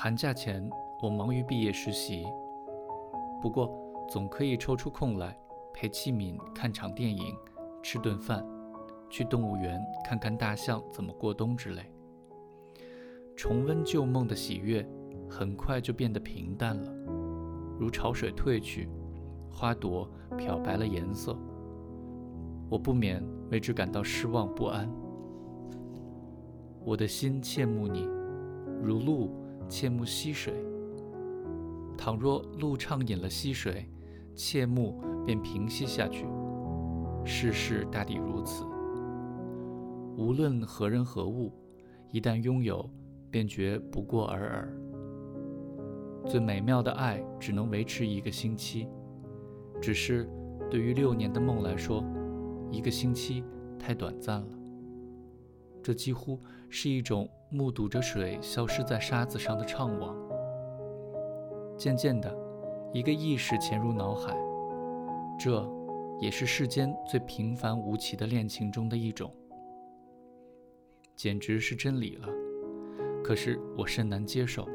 寒假前我忙于毕业实习，不过总可以抽出空来陪七敏看场电影、吃顿饭、去动物园看看大象怎么过冬之类。重温旧梦的喜悦，很快就变得平淡了，如潮水退去，花朵漂白了颜色。我不免为之感到失望不安。我的心羡慕你，如鹿切莫溪水。倘若路畅饮了溪水，切莫便平息下去。世事大抵如此。无论何人何物，一旦拥有，便觉不过尔尔。最美妙的爱只能维持一个星期，只是对于六年的梦来说，一个星期太短暂了。这几乎是一种目睹着水消失在沙子上的怅惘。渐渐的，一个意识潜入脑海，这也是世间最平凡无奇的恋情中的一种，简直是真理了。可是我甚难接受。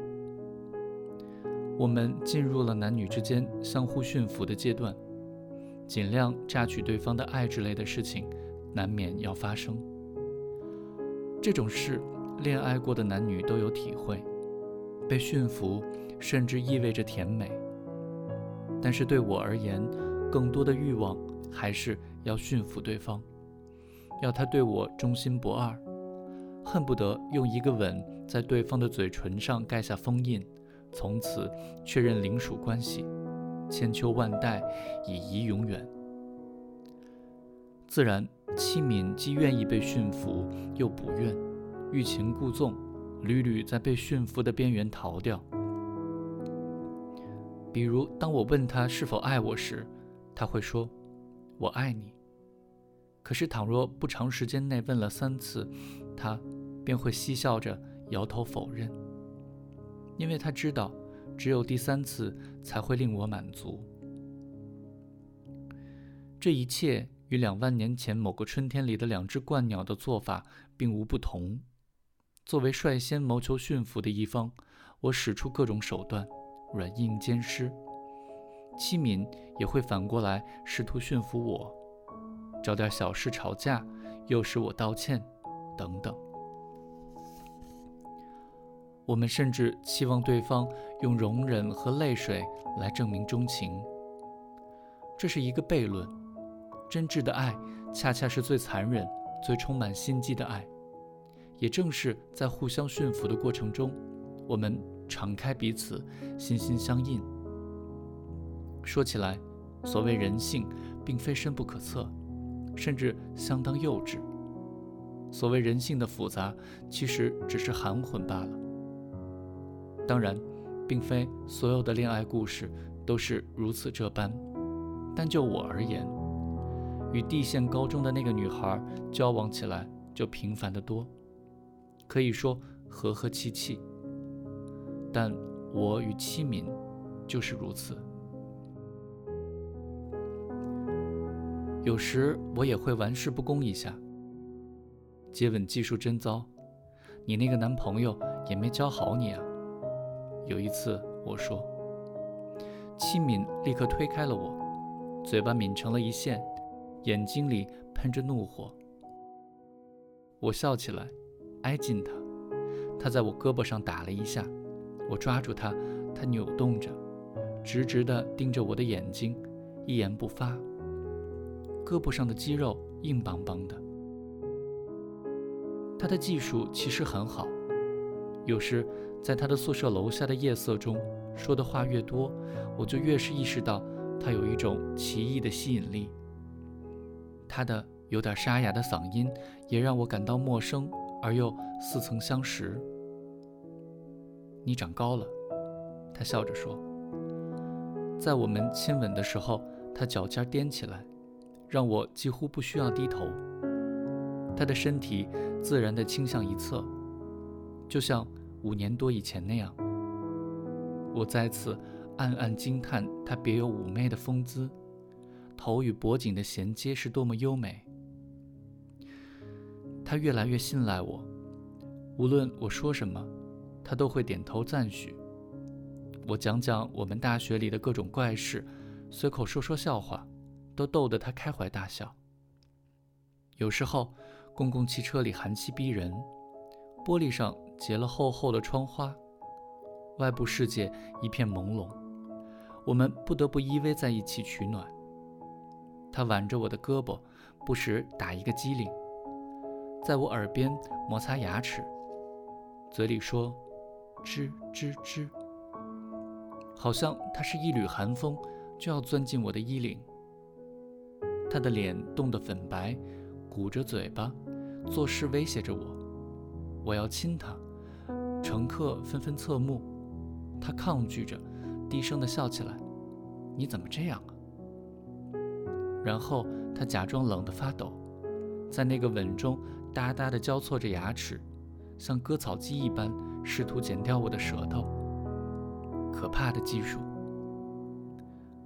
我们进入了男女之间相互驯服的阶段，尽量榨取对方的爱之类的事情，难免要发生。这种事，恋爱过的男女都有体会。被驯服，甚至意味着甜美。但是对我而言，更多的欲望还是要驯服对方，要他对我忠心不二，恨不得用一个吻在对方的嘴唇上盖下封印，从此确认领属关系，千秋万代，以遗永远。自然。戚敏既愿意被驯服，又不愿，欲擒故纵，屡屡在被驯服的边缘逃掉。比如，当我问他是否爱我时，他会说：“我爱你。”可是，倘若不长时间内问了三次，他便会嬉笑着摇头否认，因为他知道，只有第三次才会令我满足。这一切。与两万年前某个春天里的两只鹳鸟的做法并无不同。作为率先谋求驯服的一方，我使出各种手段，软硬兼施。七敏也会反过来试图驯服我，找点小事吵架，诱使我道歉，等等。我们甚至期望对方用容忍和泪水来证明钟情，这是一个悖论。真挚的爱，恰恰是最残忍、最充满心机的爱。也正是在互相驯服的过程中，我们敞开彼此，心心相印。说起来，所谓人性，并非深不可测，甚至相当幼稚。所谓人性的复杂，其实只是含混罢了。当然，并非所有的恋爱故事都是如此这般，但就我而言，与地县高中的那个女孩交往起来就平凡得多，可以说和和气气。但我与七敏就是如此。有时我也会玩世不恭一下，接吻技术真糟，你那个男朋友也没教好你啊。有一次我说，七敏立刻推开了我，嘴巴抿成了一线。眼睛里喷着怒火，我笑起来，挨近他，他在我胳膊上打了一下，我抓住他，他扭动着，直直地盯着我的眼睛，一言不发。胳膊上的肌肉硬邦邦的。他的技术其实很好，有时在他的宿舍楼下的夜色中，说的话越多，我就越是意识到他有一种奇异的吸引力。他的有点沙哑的嗓音也让我感到陌生而又似曾相识。你长高了，他笑着说。在我们亲吻的时候，他脚尖踮起来，让我几乎不需要低头。他的身体自然地倾向一侧，就像五年多以前那样。我再次暗暗惊叹他别有妩媚的风姿。头与脖颈的衔接是多么优美。他越来越信赖我，无论我说什么，他都会点头赞许。我讲讲我们大学里的各种怪事，随口说说笑话，都逗得他开怀大笑。有时候，公共汽车里寒气逼人，玻璃上结了厚厚的窗花，外部世界一片朦胧，我们不得不依偎在一起取暖。他挽着我的胳膊，不时打一个激灵，在我耳边摩擦牙齿，嘴里说：“吱吱吱。”好像他是一缕寒风，就要钻进我的衣领。他的脸冻得粉白。鼓着嘴巴，作势威胁着我，我要亲他。乘客纷纷侧目，他抗拒着，低声地笑起来：“你怎么这样啊？”然后他假装冷得发抖，在那个吻中哒哒地交错着牙齿，像割草机一般试图剪掉我的舌头。可怕的技术。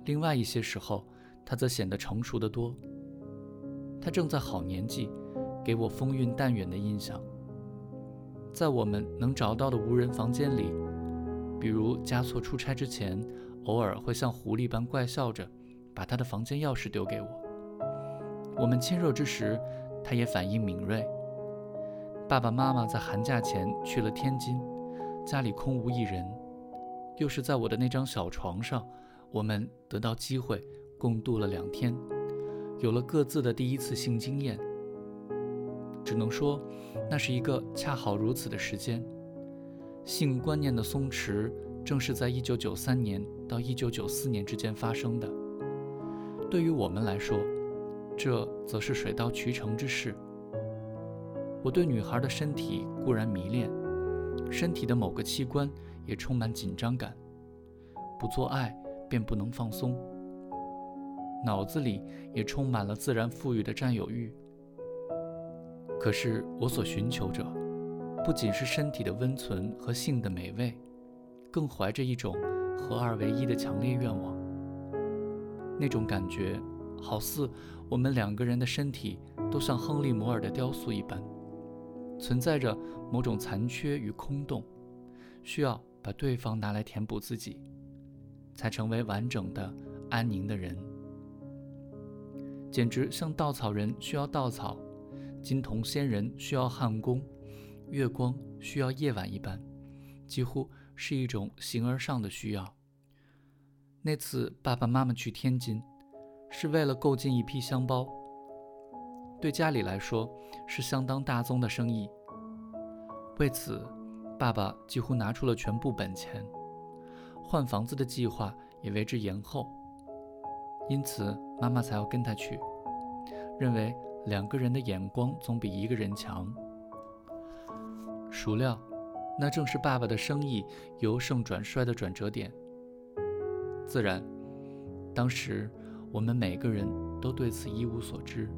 另外一些时候，他则显得成熟得多。他正在好年纪，给我风韵淡远的印象。在我们能找到的无人房间里，比如加措出差之前，偶尔会像狐狸般怪笑着，把他的房间钥匙丢给我。我们亲热之时，他也反应敏锐。爸爸妈妈在寒假前去了天津，家里空无一人，又是在我的那张小床上，我们得到机会共度了两天。有了各自的第一次性经验，只能说，那是一个恰好如此的时间。性观念的松弛，正是在1993年到1994年之间发生的。对于我们来说，这则是水到渠成之事。我对女孩的身体固然迷恋，身体的某个器官也充满紧张感，不做爱便不能放松。脑子里也充满了自然赋予的占有欲。可是我所寻求者，不仅是身体的温存和性的美味，更怀着一种合二为一的强烈愿望。那种感觉，好似我们两个人的身体都像亨利·摩尔的雕塑一般，存在着某种残缺与空洞，需要把对方拿来填补自己，才成为完整的、安宁的人。简直像稻草人需要稻草，金童仙人需要汉宫，月光需要夜晚一般，几乎是一种形而上的需要。那次爸爸妈妈去天津，是为了购进一批香包，对家里来说是相当大宗的生意。为此，爸爸几乎拿出了全部本钱，换房子的计划也为之延后。因此，妈妈才要跟他去，认为两个人的眼光总比一个人强。孰料，那正是爸爸的生意由盛转衰的转折点。自然，当时我们每个人都对此一无所知。